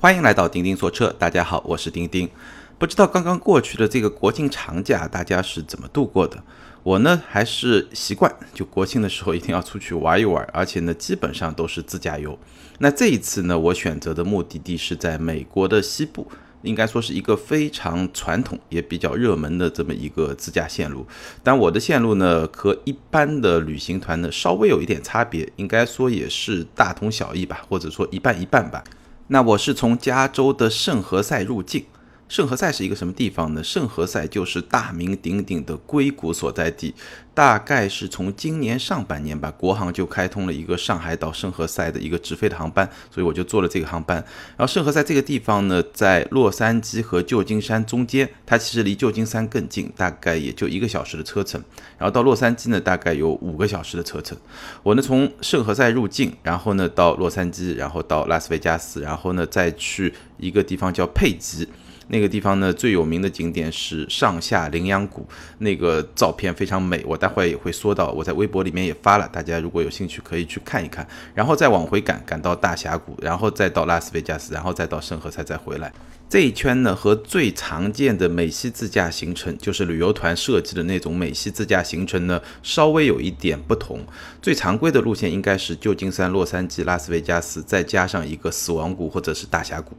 欢迎来到钉钉说车，大家好，我是钉钉。不知道刚刚过去的这个国庆长假，大家是怎么度过的？我呢还是习惯，就国庆的时候一定要出去玩一玩，而且呢基本上都是自驾游。那这一次呢，我选择的目的地是在美国的西部。应该说是一个非常传统也比较热门的这么一个自驾线路，但我的线路呢和一般的旅行团呢稍微有一点差别，应该说也是大同小异吧，或者说一半一半吧。那我是从加州的圣何塞入境。圣何塞是一个什么地方呢？圣何塞就是大名鼎鼎的硅谷所在地，大概是从今年上半年吧，国航就开通了一个上海到圣何塞的一个直飞的航班，所以我就坐了这个航班。然后圣何塞这个地方呢，在洛杉矶和旧金山中间，它其实离旧金山更近，大概也就一个小时的车程。然后到洛杉矶呢，大概有五个小时的车程。我呢从圣何塞入境，然后呢到洛杉矶，然后到拉斯维加斯，然后呢再去一个地方叫佩吉。那个地方呢，最有名的景点是上下羚羊谷，那个照片非常美，我待会也会说到，我在微博里面也发了，大家如果有兴趣可以去看一看，然后再往回赶，赶到大峡谷，然后再到拉斯维加斯，然后再到圣何塞再回来。这一圈呢，和最常见的美西自驾行程，就是旅游团设计的那种美西自驾行程呢，稍微有一点不同。最常规的路线应该是旧金山、洛杉矶、拉斯维加斯，再加上一个死亡谷或者是大峡谷。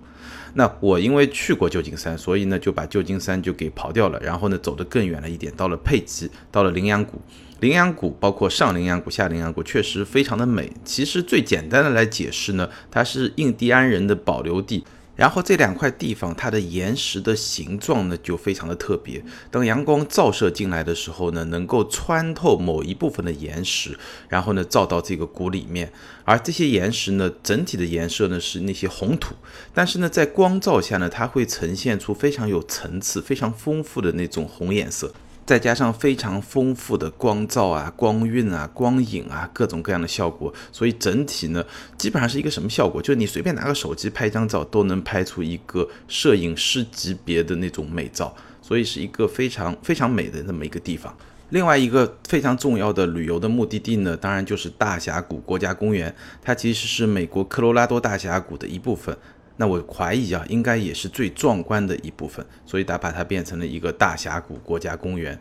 那我因为去过旧金山，所以呢就把旧金山就给刨掉了，然后呢走得更远了一点，到了佩吉，到了羚羊谷。羚羊谷包括上羚羊谷、下羚羊谷，确实非常的美。其实最简单的来解释呢，它是印第安人的保留地。然后这两块地方，它的岩石的形状呢就非常的特别。当阳光照射进来的时候呢，能够穿透某一部分的岩石，然后呢照到这个谷里面。而这些岩石呢，整体的颜色呢是那些红土，但是呢在光照下呢，它会呈现出非常有层次、非常丰富的那种红颜色。再加上非常丰富的光照啊、光晕啊、光影啊，各种各样的效果，所以整体呢，基本上是一个什么效果？就是你随便拿个手机拍一张照，都能拍出一个摄影师级别的那种美照，所以是一个非常非常美的那么一个地方。另外一个非常重要的旅游的目的地呢，当然就是大峡谷国家公园，它其实是美国科罗拉多大峡谷的一部分。那我怀疑啊，应该也是最壮观的一部分，所以他把它变成了一个大峡谷国家公园。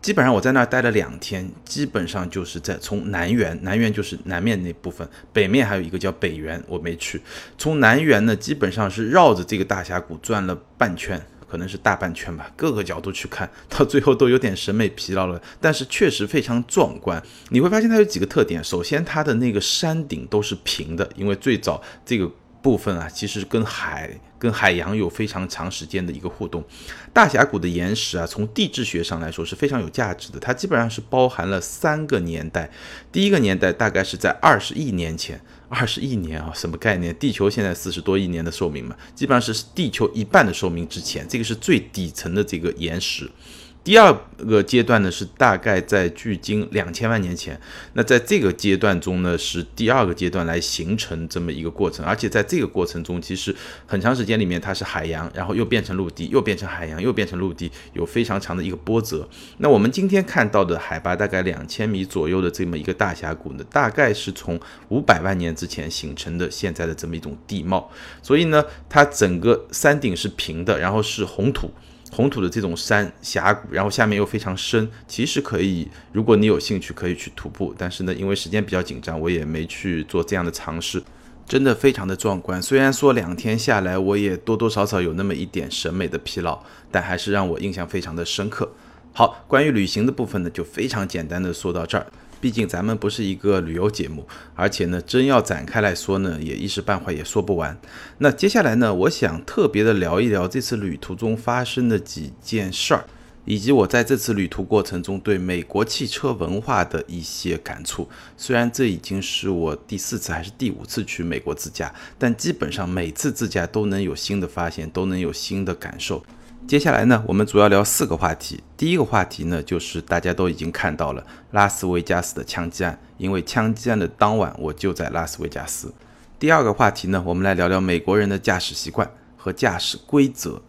基本上我在那儿待了两天，基本上就是在从南园，南园就是南面那部分，北面还有一个叫北园，我没去。从南园呢，基本上是绕着这个大峡谷转了半圈，可能是大半圈吧，各个角度去看，到最后都有点审美疲劳了。但是确实非常壮观。你会发现它有几个特点，首先它的那个山顶都是平的，因为最早这个。部分啊，其实跟海、跟海洋有非常长时间的一个互动。大峡谷的岩石啊，从地质学上来说是非常有价值的。它基本上是包含了三个年代。第一个年代大概是在二十亿年前，二十亿年啊，什么概念？地球现在四十多亿年的寿命嘛，基本上是地球一半的寿命之前，这个是最底层的这个岩石。第二个阶段呢，是大概在距今两千万年前。那在这个阶段中呢，是第二个阶段来形成这么一个过程。而且在这个过程中，其实很长时间里面它是海洋，然后又变成陆地，又变成海洋，又变成陆地，有非常长的一个波折。那我们今天看到的海拔大概两千米左右的这么一个大峡谷呢，大概是从五百万年之前形成的现在的这么一种地貌。所以呢，它整个山顶是平的，然后是红土。红土的这种山峡谷，然后下面又非常深，其实可以，如果你有兴趣，可以去徒步。但是呢，因为时间比较紧张，我也没去做这样的尝试。真的非常的壮观。虽然说两天下来，我也多多少少有那么一点审美的疲劳，但还是让我印象非常的深刻。好，关于旅行的部分呢，就非常简单的说到这儿。毕竟咱们不是一个旅游节目，而且呢，真要展开来说呢，也一时半会也说不完。那接下来呢，我想特别的聊一聊这次旅途中发生的几件事儿，以及我在这次旅途过程中对美国汽车文化的一些感触。虽然这已经是我第四次还是第五次去美国自驾，但基本上每次自驾都能有新的发现，都能有新的感受。接下来呢，我们主要聊四个话题。第一个话题呢，就是大家都已经看到了拉斯维加斯的枪击案，因为枪击案的当晚我就在拉斯维加斯。第二个话题呢，我们来聊聊美国人的驾驶习惯和驾驶规则。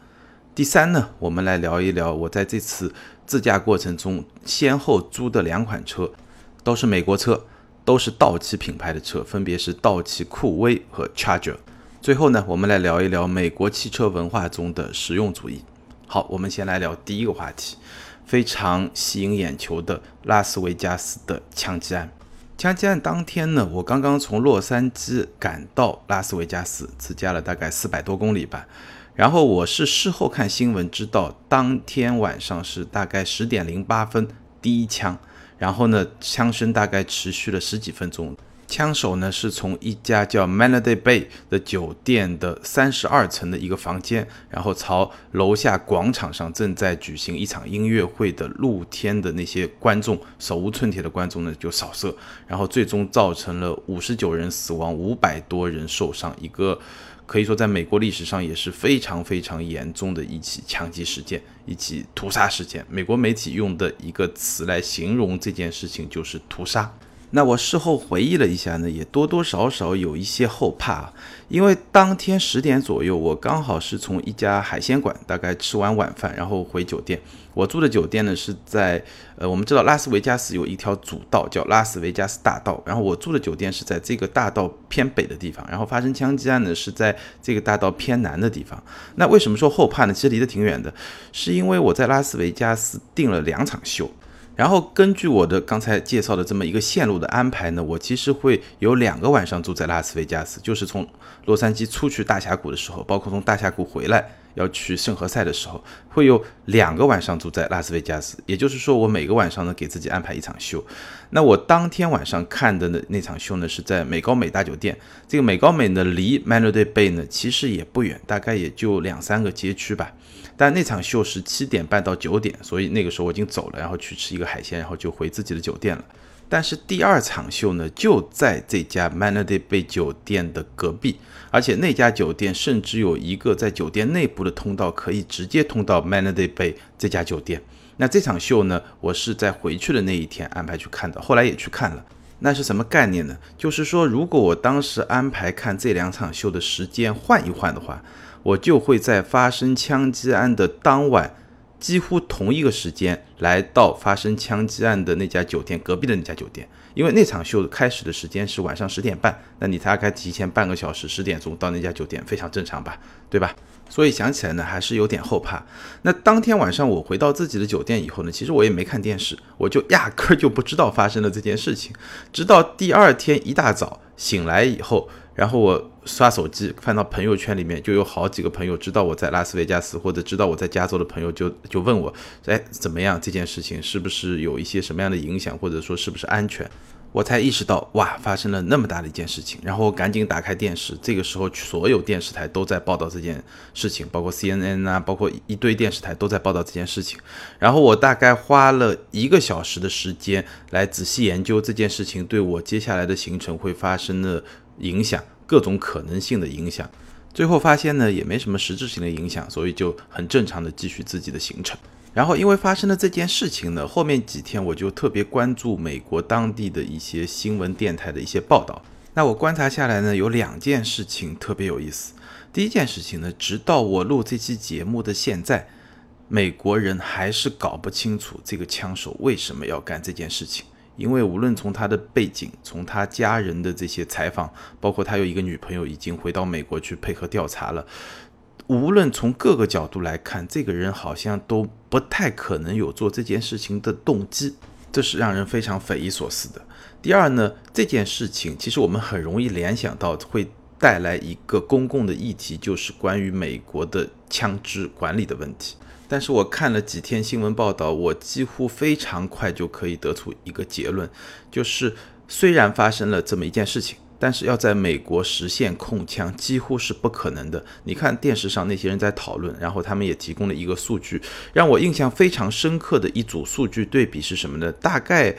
第三呢，我们来聊一聊我在这次自驾过程中先后租的两款车，都是美国车，都是道奇品牌的车，分别是道奇酷威和 Charger。最后呢，我们来聊一聊美国汽车文化中的实用主义。好，我们先来聊第一个话题，非常吸引眼球的拉斯维加斯的枪击案。枪击案当天呢，我刚刚从洛杉矶赶到拉斯维加斯，自驾了大概四百多公里吧。然后我是事后看新闻知道，当天晚上是大概十点零八分第一枪，然后呢，枪声大概持续了十几分钟。枪手呢是从一家叫 Melody Bay 的酒店的三十二层的一个房间，然后朝楼下广场上正在举行一场音乐会的露天的那些观众手无寸铁的观众呢就扫射，然后最终造成了五十九人死亡，五百多人受伤，一个可以说在美国历史上也是非常非常严重的一起枪击事件，一起屠杀事件。美国媒体用的一个词来形容这件事情就是屠杀。那我事后回忆了一下呢，也多多少少有一些后怕，因为当天十点左右，我刚好是从一家海鲜馆大概吃完晚饭，然后回酒店。我住的酒店呢是在，呃，我们知道拉斯维加斯有一条主道叫拉斯维加斯大道，然后我住的酒店是在这个大道偏北的地方，然后发生枪击案呢是在这个大道偏南的地方。那为什么说后怕呢？其实离得挺远的，是因为我在拉斯维加斯订了两场秀。然后根据我的刚才介绍的这么一个线路的安排呢，我其实会有两个晚上住在拉斯维加斯，就是从洛杉矶出去大峡谷的时候，包括从大峡谷回来要去圣何塞的时候，会有两个晚上住在拉斯维加斯。也就是说，我每个晚上呢给自己安排一场秀。那我当天晚上看的那那场秀呢是在美高美大酒店。这个美高美呢离 Melody Bay 呢其实也不远，大概也就两三个街区吧。但那场秀是七点半到九点，所以那个时候我已经走了，然后去吃一个海鲜，然后就回自己的酒店了。但是第二场秀呢，就在这家 Melody Bay 酒店的隔壁，而且那家酒店甚至有一个在酒店内部的通道，可以直接通到 Melody Bay 这家酒店。那这场秀呢，我是在回去的那一天安排去看的，后来也去看了。那是什么概念呢？就是说，如果我当时安排看这两场秀的时间换一换的话。我就会在发生枪击案的当晚，几乎同一个时间来到发生枪击案的那家酒店隔壁的那家酒店，因为那场秀开始的时间是晚上十点半，那你大概提前半个小时，十点钟到那家酒店，非常正常吧，对吧？所以想起来呢，还是有点后怕。那当天晚上我回到自己的酒店以后呢，其实我也没看电视，我就压根就不知道发生了这件事情，直到第二天一大早醒来以后。然后我刷手机，看到朋友圈里面就有好几个朋友知道我在拉斯维加斯，或者知道我在加州的朋友就就问我，哎，怎么样？这件事情是不是有一些什么样的影响，或者说是不是安全？我才意识到，哇，发生了那么大的一件事情。然后我赶紧打开电视，这个时候所有电视台都在报道这件事情，包括 CNN 啊，包括一堆电视台都在报道这件事情。然后我大概花了一个小时的时间来仔细研究这件事情对我接下来的行程会发生的。影响各种可能性的影响，最后发现呢也没什么实质性的影响，所以就很正常的继续自己的行程。然后因为发生了这件事情呢，后面几天我就特别关注美国当地的一些新闻电台的一些报道。那我观察下来呢，有两件事情特别有意思。第一件事情呢，直到我录这期节目的现在，美国人还是搞不清楚这个枪手为什么要干这件事情。因为无论从他的背景，从他家人的这些采访，包括他有一个女朋友已经回到美国去配合调查了，无论从各个角度来看，这个人好像都不太可能有做这件事情的动机，这是让人非常匪夷所思的。第二呢，这件事情其实我们很容易联想到会带来一个公共的议题，就是关于美国的枪支管理的问题。但是我看了几天新闻报道，我几乎非常快就可以得出一个结论，就是虽然发生了这么一件事情，但是要在美国实现控枪几乎是不可能的。你看电视上那些人在讨论，然后他们也提供了一个数据，让我印象非常深刻的一组数据对比是什么呢？大概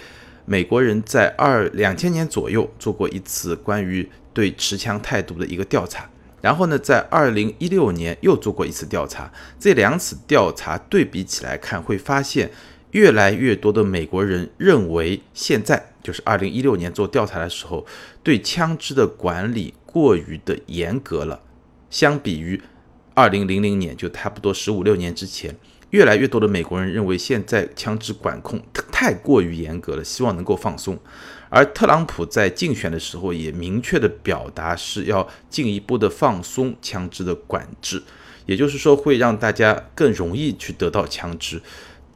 美国人在二两千年左右做过一次关于对持枪态度的一个调查。然后呢，在二零一六年又做过一次调查，这两次调查对比起来看，会发现越来越多的美国人认为，现在就是二零一六年做调查的时候，对枪支的管理过于的严格了。相比于二零零零年，就差不多十五六年之前，越来越多的美国人认为现在枪支管控太太过于严格了，希望能够放松。而特朗普在竞选的时候也明确的表达是要进一步的放松枪支的管制，也就是说会让大家更容易去得到枪支。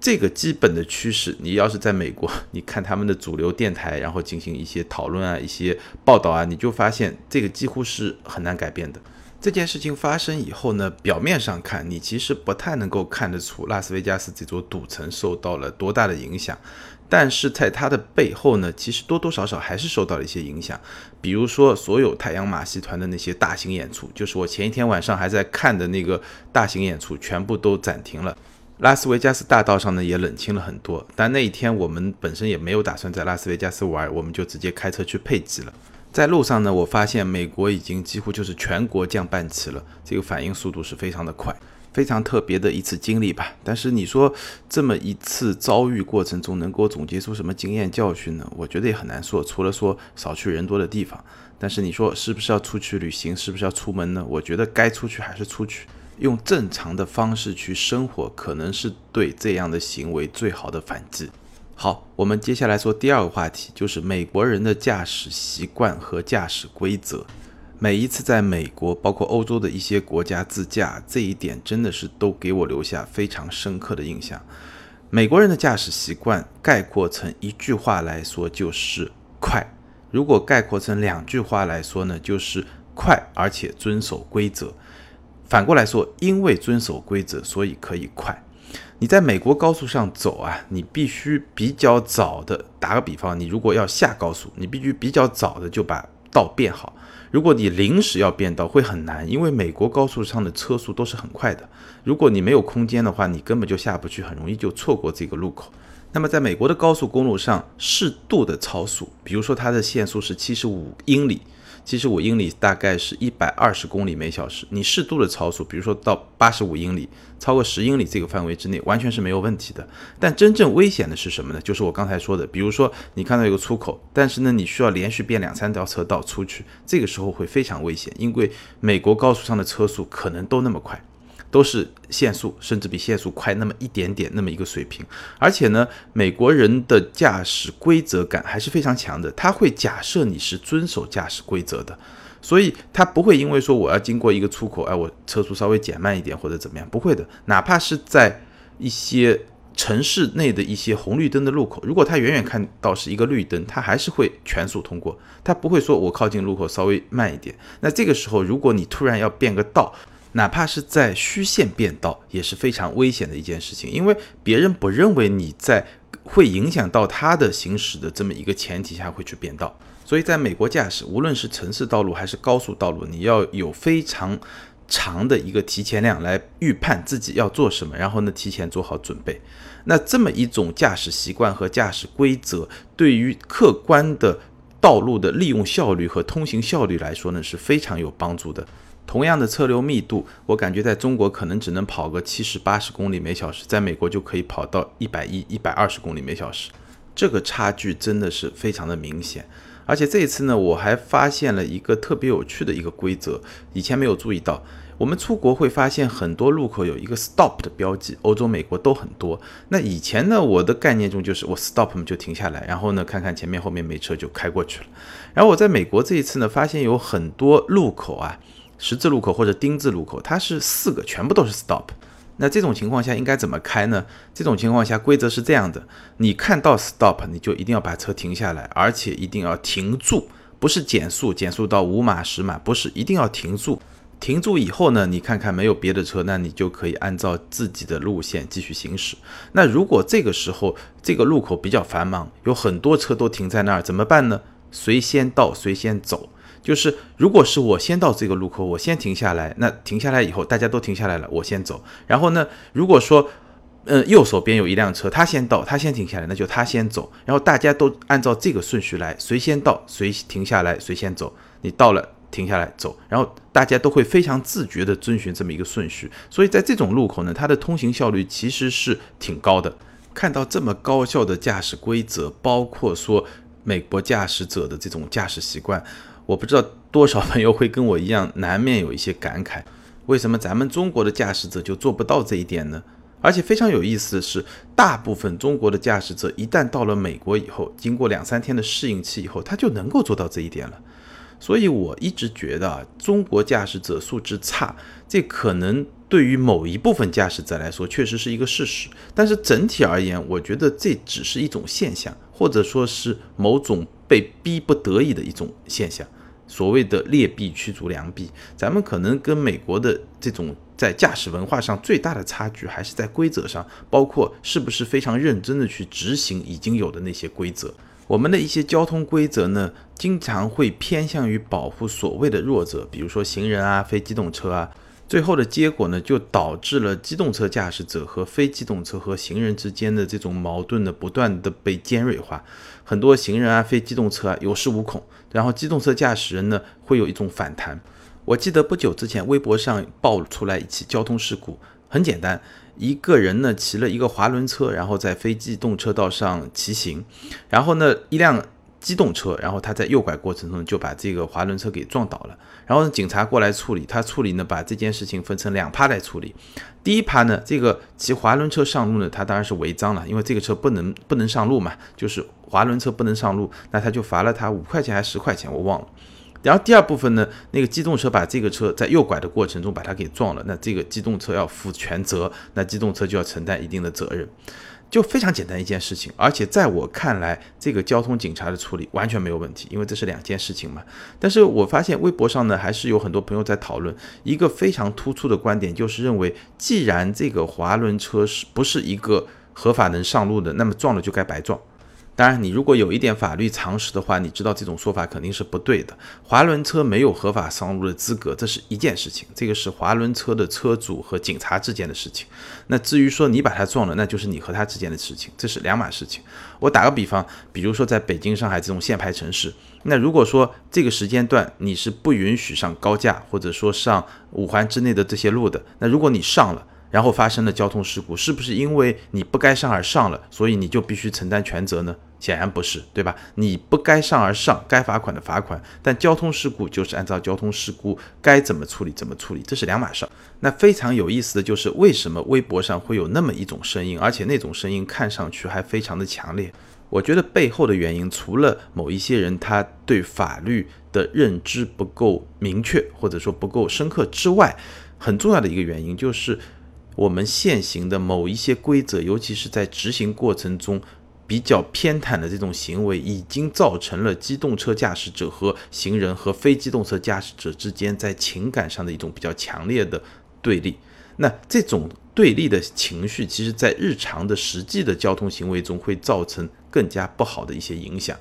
这个基本的趋势，你要是在美国，你看他们的主流电台，然后进行一些讨论啊、一些报道啊，你就发现这个几乎是很难改变的。这件事情发生以后呢，表面上看你其实不太能够看得出拉斯维加斯这座赌城受到了多大的影响，但是在它的背后呢，其实多多少少还是受到了一些影响。比如说，所有太阳马戏团的那些大型演出，就是我前一天晚上还在看的那个大型演出，全部都暂停了。拉斯维加斯大道上呢也冷清了很多，但那一天我们本身也没有打算在拉斯维加斯玩，我们就直接开车去佩吉了。在路上呢，我发现美国已经几乎就是全国降半旗了，这个反应速度是非常的快，非常特别的一次经历吧。但是你说这么一次遭遇过程中能够总结出什么经验教训呢？我觉得也很难说，除了说少去人多的地方。但是你说是不是要出去旅行，是不是要出门呢？我觉得该出去还是出去。用正常的方式去生活，可能是对这样的行为最好的反击。好，我们接下来说第二个话题，就是美国人的驾驶习惯和驾驶规则。每一次在美国，包括欧洲的一些国家自驾，这一点真的是都给我留下非常深刻的印象。美国人的驾驶习惯概括成一句话来说就是快；如果概括成两句话来说呢，就是快而且遵守规则。反过来说，因为遵守规则，所以可以快。你在美国高速上走啊，你必须比较早的。打个比方，你如果要下高速，你必须比较早的就把道变好。如果你临时要变道，会很难，因为美国高速上的车速都是很快的。如果你没有空间的话，你根本就下不去，很容易就错过这个路口。那么，在美国的高速公路上，适度的超速，比如说它的限速是七十五英里。七十五英里大概是一百二十公里每小时，你适度的超速，比如说到八十五英里，超过十英里这个范围之内，完全是没有问题的。但真正危险的是什么呢？就是我刚才说的，比如说你看到一个出口，但是呢你需要连续变两三条车道出去，这个时候会非常危险，因为美国高速上的车速可能都那么快。都是限速，甚至比限速快那么一点点，那么一个水平。而且呢，美国人的驾驶规则感还是非常强的。他会假设你是遵守驾驶规则的，所以他不会因为说我要经过一个出口，哎，我车速稍微减慢一点或者怎么样，不会的。哪怕是在一些城市内的一些红绿灯的路口，如果他远远看到是一个绿灯，他还是会全速通过。他不会说我靠近路口稍微慢一点。那这个时候，如果你突然要变个道，哪怕是在虚线变道也是非常危险的一件事情，因为别人不认为你在会影响到他的行驶的这么一个前提下会去变道，所以在美国驾驶，无论是城市道路还是高速道路，你要有非常长的一个提前量来预判自己要做什么，然后呢提前做好准备。那这么一种驾驶习惯和驾驶规则，对于客观的道路的利用效率和通行效率来说呢是非常有帮助的。同样的车流密度，我感觉在中国可能只能跑个七十八十公里每小时，在美国就可以跑到一百一、一百二十公里每小时，这个差距真的是非常的明显。而且这一次呢，我还发现了一个特别有趣的一个规则，以前没有注意到。我们出国会发现很多路口有一个 stop 的标记，欧洲、美国都很多。那以前呢，我的概念中就是我 stop 就停下来，然后呢看看前面后面没车就开过去了。然后我在美国这一次呢，发现有很多路口啊。十字路口或者丁字路口，它是四个，全部都是 stop。那这种情况下应该怎么开呢？这种情况下规则是这样的：你看到 stop，你就一定要把车停下来，而且一定要停住，不是减速，减速到五码十码，不是，一定要停住。停住以后呢，你看看没有别的车，那你就可以按照自己的路线继续行驶。那如果这个时候这个路口比较繁忙，有很多车都停在那儿，怎么办呢？谁先到谁先走。就是，如果是我先到这个路口，我先停下来，那停下来以后，大家都停下来了，我先走。然后呢，如果说，嗯，右手边有一辆车，他先到，他先停下来，那就他先走。然后大家都按照这个顺序来，谁先到，谁停下来，谁先走。你到了，停下来走。然后大家都会非常自觉地遵循这么一个顺序。所以在这种路口呢，它的通行效率其实是挺高的。看到这么高效的驾驶规则，包括说美国驾驶者的这种驾驶习惯。我不知道多少朋友会跟我一样，难免有一些感慨，为什么咱们中国的驾驶者就做不到这一点呢？而且非常有意思的是，大部分中国的驾驶者一旦到了美国以后，经过两三天的适应期以后，他就能够做到这一点了。所以我一直觉得啊，中国驾驶者素质差，这可能对于某一部分驾驶者来说确实是一个事实。但是整体而言，我觉得这只是一种现象，或者说是某种被逼不得已的一种现象。所谓的劣币驱逐良币，咱们可能跟美国的这种在驾驶文化上最大的差距，还是在规则上，包括是不是非常认真的去执行已经有的那些规则。我们的一些交通规则呢，经常会偏向于保护所谓的弱者，比如说行人啊、非机动车啊。最后的结果呢，就导致了机动车驾驶者和非机动车和行人之间的这种矛盾呢，不断的被尖锐化。很多行人啊、非机动车啊有恃无恐，然后机动车驾驶人呢会有一种反弹。我记得不久之前微博上爆出来一起交通事故，很简单。一个人呢骑了一个滑轮车，然后在非机动车道上骑行，然后呢一辆机动车，然后他在右拐过程中就把这个滑轮车给撞倒了，然后警察过来处理，他处理呢把这件事情分成两趴来处理，第一趴呢这个骑滑轮车上路呢他当然是违章了，因为这个车不能不能上路嘛，就是滑轮车不能上路，那他就罚了他五块钱还是十块钱我忘了。然后第二部分呢，那个机动车把这个车在右拐的过程中把它给撞了，那这个机动车要负全责，那机动车就要承担一定的责任，就非常简单一件事情。而且在我看来，这个交通警察的处理完全没有问题，因为这是两件事情嘛。但是我发现微博上呢，还是有很多朋友在讨论一个非常突出的观点，就是认为既然这个滑轮车是不是一个合法能上路的，那么撞了就该白撞。当然，你如果有一点法律常识的话，你知道这种说法肯定是不对的。滑轮车没有合法上路的资格，这是一件事情，这个是滑轮车的车主和警察之间的事情。那至于说你把他撞了，那就是你和他之间的事情，这是两码事情。我打个比方，比如说在北京、上海这种限牌城市，那如果说这个时间段你是不允许上高架，或者说上五环之内的这些路的，那如果你上了，然后发生了交通事故，是不是因为你不该上而上了，所以你就必须承担全责呢？显然不是，对吧？你不该上而上，该罚款的罚款，但交通事故就是按照交通事故该怎么处理怎么处理，这是两码事。那非常有意思的就是为什么微博上会有那么一种声音，而且那种声音看上去还非常的强烈。我觉得背后的原因，除了某一些人他对法律的认知不够明确，或者说不够深刻之外，很重要的一个原因就是我们现行的某一些规则，尤其是在执行过程中。比较偏袒的这种行为，已经造成了机动车驾驶者和行人和非机动车驾驶者之间在情感上的一种比较强烈的对立。那这种对立的情绪，其实在日常的实际的交通行为中会造成更加不好的一些影响。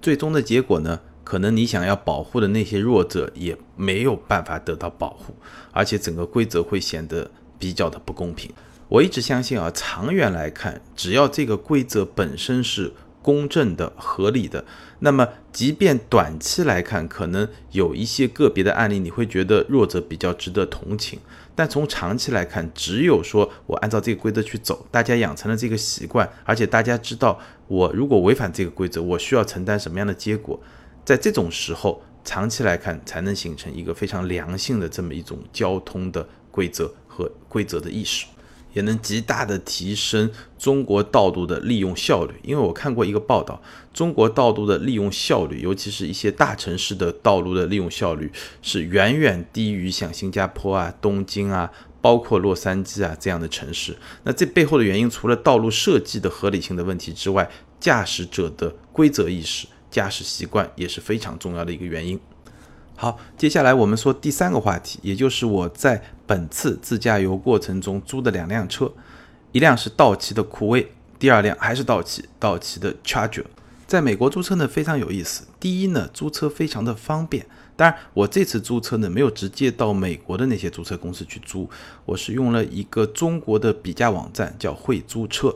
最终的结果呢，可能你想要保护的那些弱者也没有办法得到保护，而且整个规则会显得比较的不公平。我一直相信啊，长远来看，只要这个规则本身是公正的、合理的，那么即便短期来看，可能有一些个别的案例，你会觉得弱者比较值得同情。但从长期来看，只有说我按照这个规则去走，大家养成了这个习惯，而且大家知道我如果违反这个规则，我需要承担什么样的结果，在这种时候，长期来看才能形成一个非常良性的这么一种交通的规则和规则的意识。也能极大的提升中国道路的利用效率，因为我看过一个报道，中国道路的利用效率，尤其是一些大城市的道路的利用效率，是远远低于像新加坡啊、东京啊，包括洛杉矶啊这样的城市。那这背后的原因，除了道路设计的合理性的问题之外，驾驶者的规则意识、驾驶习惯也是非常重要的一个原因。好，接下来我们说第三个话题，也就是我在本次自驾游过程中租的两辆车，一辆是道奇的酷威，第二辆还是道奇，道奇的 Charger。在美国租车呢非常有意思，第一呢租车非常的方便，当然我这次租车呢没有直接到美国的那些租车公司去租，我是用了一个中国的比价网站叫会租车。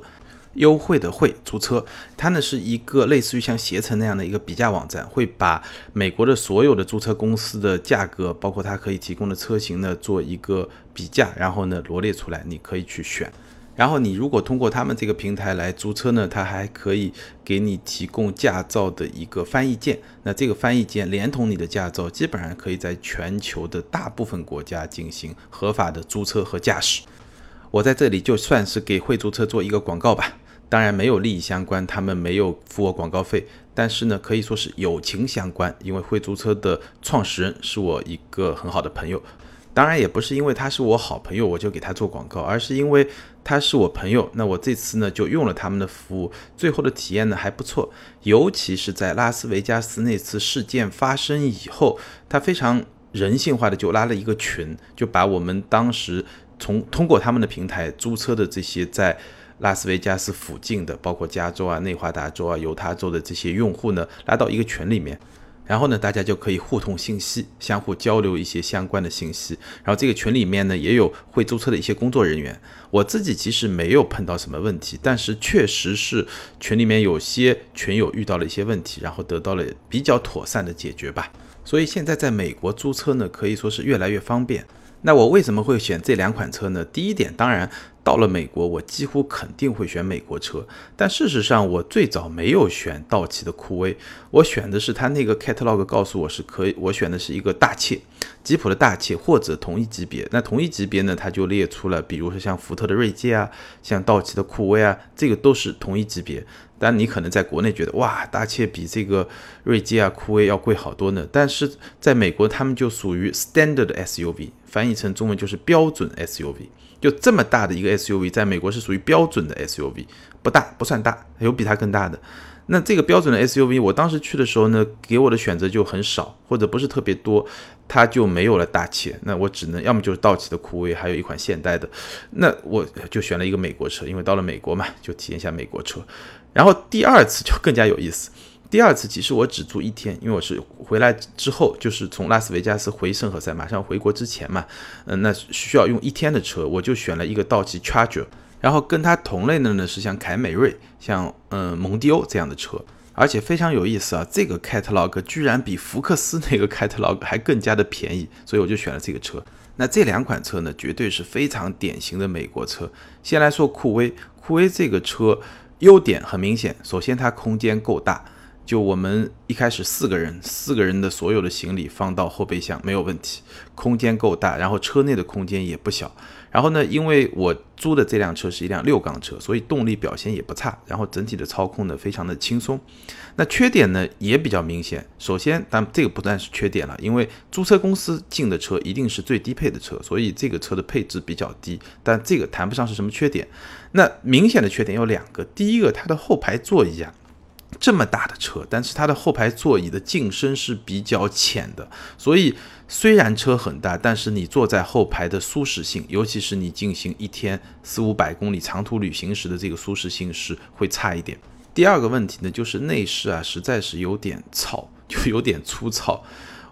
优惠的惠租车，它呢是一个类似于像携程那样的一个比价网站，会把美国的所有的租车公司的价格，包括它可以提供的车型呢，做一个比价，然后呢罗列出来，你可以去选。然后你如果通过他们这个平台来租车呢，它还可以给你提供驾照的一个翻译件。那这个翻译件连同你的驾照，基本上可以在全球的大部分国家进行合法的租车和驾驶。我在这里就算是给惠租车做一个广告吧，当然没有利益相关，他们没有付我广告费，但是呢，可以说是友情相关，因为惠租车的创始人是我一个很好的朋友。当然也不是因为他是我好朋友，我就给他做广告，而是因为他是我朋友。那我这次呢就用了他们的服务，最后的体验呢还不错。尤其是在拉斯维加斯那次事件发生以后，他非常人性化的就拉了一个群，就把我们当时从通过他们的平台租车的这些在拉斯维加斯附近的，包括加州啊、内华达州啊、犹他州的这些用户呢，拉到一个群里面。然后呢，大家就可以互通信息，相互交流一些相关的信息。然后这个群里面呢，也有会租车的一些工作人员。我自己其实没有碰到什么问题，但是确实是群里面有些群友遇到了一些问题，然后得到了比较妥善的解决吧。所以现在在美国租车呢，可以说是越来越方便。那我为什么会选这两款车呢？第一点，当然。到了美国，我几乎肯定会选美国车。但事实上，我最早没有选道奇的酷威，我选的是它那个 catalog 告诉我是可以，我选的是一个大切，吉普的大切或者同一级别。那同一级别呢，它就列出了，比如说像福特的锐界啊，像道奇的酷威啊，这个都是同一级别。但你可能在国内觉得，哇，大切比这个锐界啊、酷威要贵好多呢。但是在美国，他们就属于 standard SUV，翻译成中文就是标准 SUV。就这么大的一个 SUV，在美国是属于标准的 SUV，不大不算大，有比它更大的。那这个标准的 SUV，我当时去的时候呢，给我的选择就很少，或者不是特别多，它就没有了大切。那我只能要么就是道奇的酷威，还有一款现代的。那我就选了一个美国车，因为到了美国嘛，就体验一下美国车。然后第二次就更加有意思。第二次其实我只住一天，因为我是回来之后，就是从拉斯维加斯回圣何塞，马上回国之前嘛，嗯，那需要用一天的车，我就选了一个道奇 Charger，然后跟它同类的呢是像凯美瑞、像嗯蒙迪欧这样的车，而且非常有意思啊，这个 Catalog 居然比福克斯那个 Catalog 还更加的便宜，所以我就选了这个车。那这两款车呢，绝对是非常典型的美国车。先来说酷威，酷威这个车优点很明显，首先它空间够大。就我们一开始四个人，四个人的所有的行李放到后备箱没有问题，空间够大，然后车内的空间也不小。然后呢，因为我租的这辆车是一辆六缸车，所以动力表现也不差，然后整体的操控呢非常的轻松。那缺点呢也比较明显，首先，但这个不算是缺点了，因为租车公司进的车一定是最低配的车，所以这个车的配置比较低，但这个谈不上是什么缺点。那明显的缺点有两个，第一个，它的后排座椅啊。这么大的车，但是它的后排座椅的进深是比较浅的，所以虽然车很大，但是你坐在后排的舒适性，尤其是你进行一天四五百公里长途旅行时的这个舒适性是会差一点。第二个问题呢，就是内饰啊，实在是有点糙，就有点粗糙。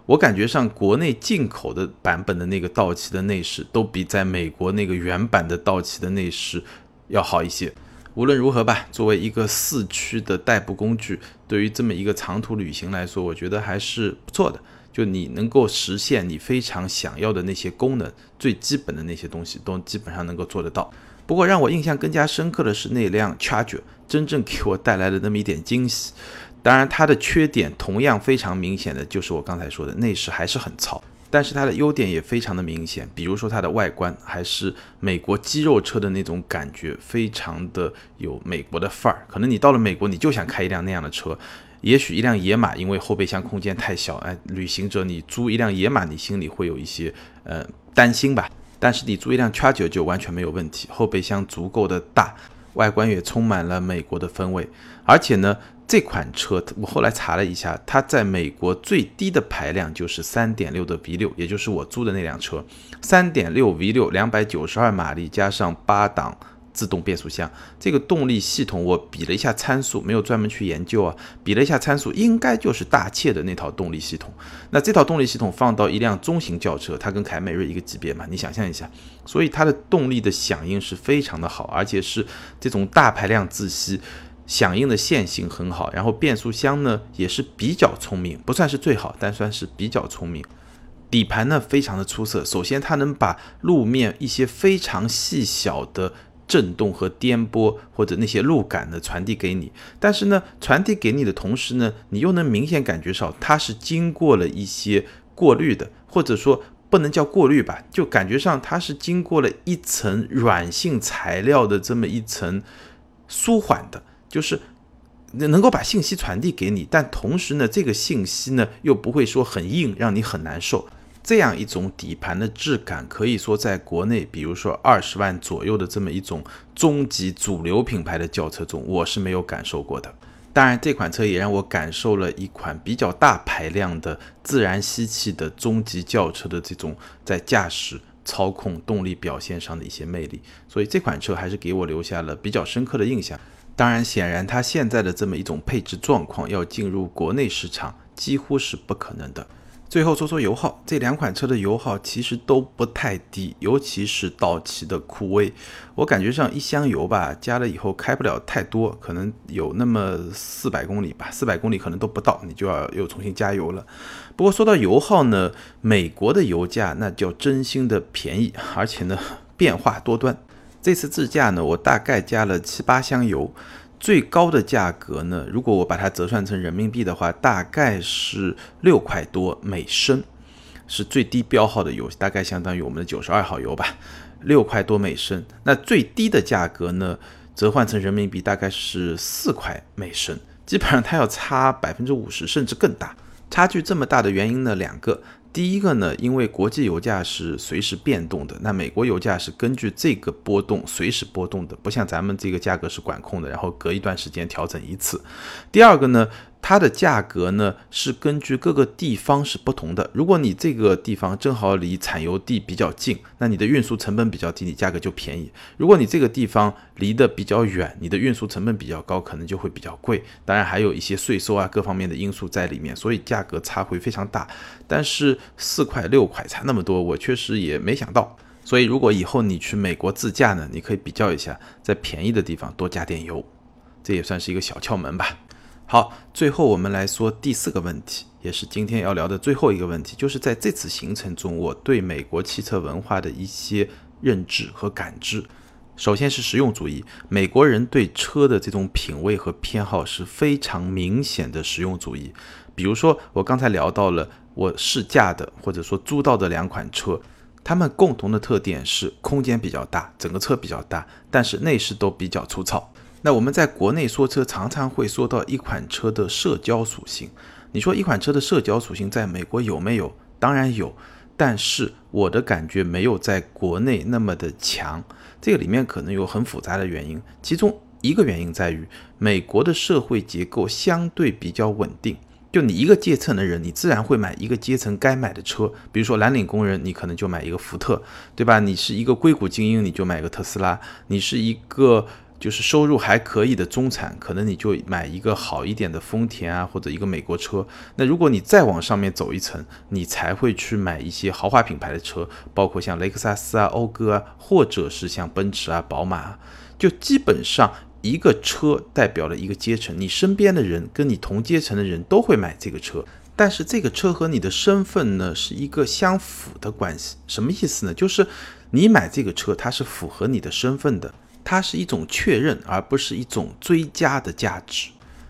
我感觉上国内进口的版本的那个道奇的内饰，都比在美国那个原版的道奇的内饰要好一些。无论如何吧，作为一个四驱的代步工具，对于这么一个长途旅行来说，我觉得还是不错的。就你能够实现你非常想要的那些功能，最基本的那些东西都基本上能够做得到。不过让我印象更加深刻的是那辆 Charger，真正给我带来了那么一点惊喜。当然，它的缺点同样非常明显的就是我刚才说的内饰还是很糙。但是它的优点也非常的明显，比如说它的外观还是美国肌肉车的那种感觉，非常的有美国的范儿。可能你到了美国，你就想开一辆那样的车。也许一辆野马，因为后备箱空间太小，哎，旅行者你租一辆野马，你心里会有一些呃担心吧。但是你租一辆 Charger 就完全没有问题，后备箱足够的大，外观也充满了美国的风味，而且呢。这款车我后来查了一下，它在美国最低的排量就是三点六的 V 六，也就是我租的那辆车，三点六 V 六，两百九十二马力加上八档自动变速箱。这个动力系统我比了一下参数，没有专门去研究啊，比了一下参数，应该就是大切的那套动力系统。那这套动力系统放到一辆中型轿车，它跟凯美瑞一个级别嘛，你想象一下，所以它的动力的响应是非常的好，而且是这种大排量自吸。响应的线性很好，然后变速箱呢也是比较聪明，不算是最好，但算是比较聪明。底盘呢非常的出色，首先它能把路面一些非常细小的震动和颠簸或者那些路感呢传递给你，但是呢传递给你的同时呢，你又能明显感觉到它是经过了一些过滤的，或者说。不能叫过滤吧，就感觉上它是经过了一层软性材料的这么一层舒缓的，就是能够把信息传递给你，但同时呢，这个信息呢又不会说很硬，让你很难受。这样一种底盘的质感，可以说在国内，比如说二十万左右的这么一种中级主流品牌的轿车中，我是没有感受过的。当然，这款车也让我感受了一款比较大排量的自然吸气的中级轿车的这种在驾驶、操控、动力表现上的一些魅力，所以这款车还是给我留下了比较深刻的印象。当然，显然它现在的这么一种配置状况，要进入国内市场几乎是不可能的。最后说说油耗，这两款车的油耗其实都不太低，尤其是道奇的酷威，我感觉上一箱油吧，加了以后开不了太多，可能有那么四百公里吧，四百公里可能都不到，你就要又重新加油了。不过说到油耗呢，美国的油价那叫真心的便宜，而且呢变化多端。这次自驾呢，我大概加了七八箱油。最高的价格呢？如果我把它折算成人民币的话，大概是六块多每升，是最低标号的油，大概相当于我们的九十二号油吧，六块多每升。那最低的价格呢？折换成人民币大概是四块每升，基本上它要差百分之五十甚至更大。差距这么大的原因呢，两个。第一个呢，因为国际油价是随时变动的，那美国油价是根据这个波动随时波动的，不像咱们这个价格是管控的，然后隔一段时间调整一次。第二个呢。它的价格呢是根据各个地方是不同的。如果你这个地方正好离产油地比较近，那你的运输成本比较低，你价格就便宜。如果你这个地方离得比较远，你的运输成本比较高，可能就会比较贵。当然还有一些税收啊各方面的因素在里面，所以价格差会非常大。但是四块六块差那么多，我确实也没想到。所以如果以后你去美国自驾呢，你可以比较一下，在便宜的地方多加点油，这也算是一个小窍门吧。好，最后我们来说第四个问题，也是今天要聊的最后一个问题，就是在这次行程中，我对美国汽车文化的一些认知和感知。首先是实用主义，美国人对车的这种品味和偏好是非常明显的实用主义。比如说，我刚才聊到了我试驾的或者说租到的两款车，它们共同的特点是空间比较大，整个车比较大，但是内饰都比较粗糙。那我们在国内说车，常常会说到一款车的社交属性。你说一款车的社交属性在美国有没有？当然有，但是我的感觉没有在国内那么的强。这个里面可能有很复杂的原因，其中一个原因在于美国的社会结构相对比较稳定。就你一个阶层的人，你自然会买一个阶层该买的车。比如说蓝领工人，你可能就买一个福特，对吧？你是一个硅谷精英，你就买个特斯拉。你是一个。就是收入还可以的中产，可能你就买一个好一点的丰田啊，或者一个美国车。那如果你再往上面走一层，你才会去买一些豪华品牌的车，包括像雷克萨斯啊、讴歌啊，或者是像奔驰啊、宝马。就基本上一个车代表了一个阶层，你身边的人跟你同阶层的人都会买这个车。但是这个车和你的身份呢是一个相符的关系。什么意思呢？就是你买这个车，它是符合你的身份的。它是一种确认，而不是一种追加的价值。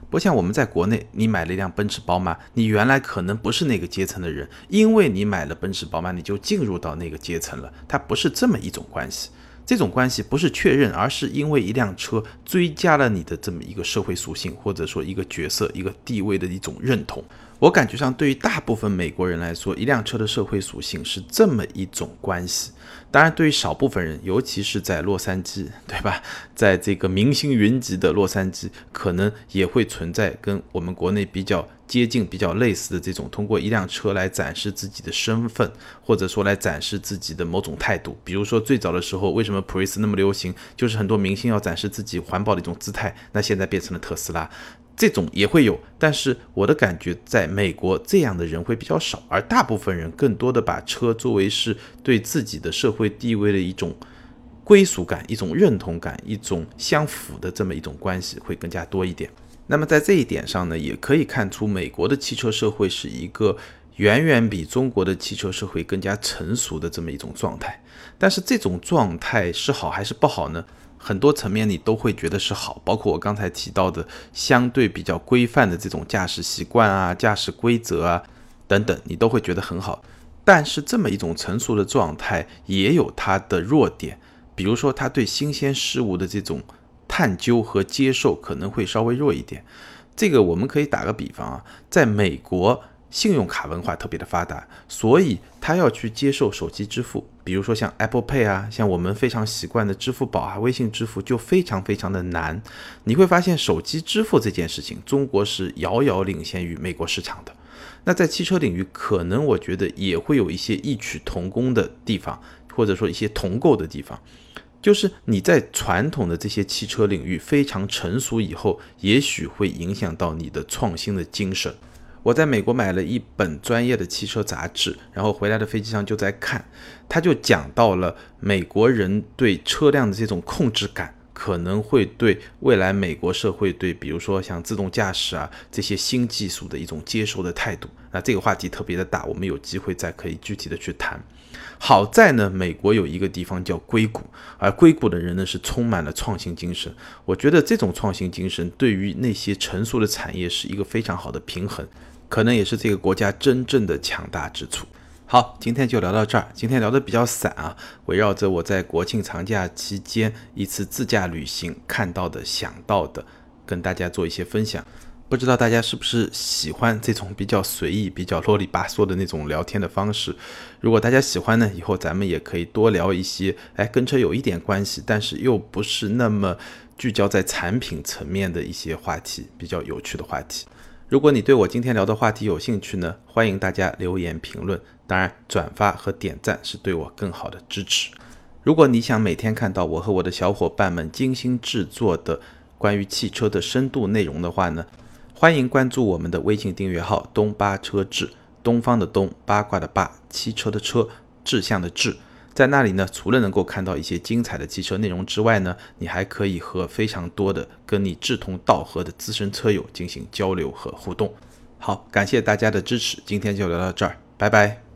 不像我们在国内，你买了一辆奔驰、宝马，你原来可能不是那个阶层的人，因为你买了奔驰、宝马，你就进入到那个阶层了。它不是这么一种关系。这种关系不是确认，而是因为一辆车追加了你的这么一个社会属性，或者说一个角色、一个地位的一种认同。我感觉上，对于大部分美国人来说，一辆车的社会属性是这么一种关系。当然，对于少部分人，尤其是在洛杉矶，对吧？在这个明星云集的洛杉矶，可能也会存在跟我们国内比较接近、比较类似的这种通过一辆车来展示自己的身份，或者说来展示自己的某种态度。比如说，最早的时候，为什么普锐斯那么流行？就是很多明星要展示自己环保的一种姿态。那现在变成了特斯拉。这种也会有，但是我的感觉，在美国这样的人会比较少，而大部分人更多的把车作为是对自己的社会地位的一种归属感、一种认同感、一种相符的这么一种关系会更加多一点。那么在这一点上呢，也可以看出美国的汽车社会是一个远远比中国的汽车社会更加成熟的这么一种状态。但是这种状态是好还是不好呢？很多层面你都会觉得是好，包括我刚才提到的相对比较规范的这种驾驶习惯啊、驾驶规则啊等等，你都会觉得很好。但是这么一种成熟的状态也有它的弱点，比如说它对新鲜事物的这种探究和接受可能会稍微弱一点。这个我们可以打个比方啊，在美国。信用卡文化特别的发达，所以他要去接受手机支付，比如说像 Apple Pay 啊，像我们非常习惯的支付宝啊、微信支付就非常非常的难。你会发现手机支付这件事情，中国是遥遥领先于美国市场的。那在汽车领域，可能我觉得也会有一些异曲同工的地方，或者说一些同构的地方，就是你在传统的这些汽车领域非常成熟以后，也许会影响到你的创新的精神。我在美国买了一本专业的汽车杂志，然后回来的飞机上就在看，他就讲到了美国人对车辆的这种控制感，可能会对未来美国社会对，比如说像自动驾驶啊这些新技术的一种接受的态度。那这个话题特别的大，我们有机会再可以具体的去谈。好在呢，美国有一个地方叫硅谷，而硅谷的人呢是充满了创新精神。我觉得这种创新精神对于那些成熟的产业是一个非常好的平衡。可能也是这个国家真正的强大之处。好，今天就聊到这儿。今天聊的比较散啊，围绕着我在国庆长假期间一次自驾旅行看到的、想到的，跟大家做一些分享。不知道大家是不是喜欢这种比较随意、比较啰里吧嗦的那种聊天的方式？如果大家喜欢呢，以后咱们也可以多聊一些，哎，跟车有一点关系，但是又不是那么聚焦在产品层面的一些话题，比较有趣的话题。如果你对我今天聊的话题有兴趣呢，欢迎大家留言评论，当然转发和点赞是对我更好的支持。如果你想每天看到我和我的小伙伴们精心制作的关于汽车的深度内容的话呢，欢迎关注我们的微信订阅号“东八车志”，东方的东，八卦的八，汽车的车，志向的志。在那里呢，除了能够看到一些精彩的汽车内容之外呢，你还可以和非常多的跟你志同道合的资深车友进行交流和互动。好，感谢大家的支持，今天就聊到这儿，拜拜。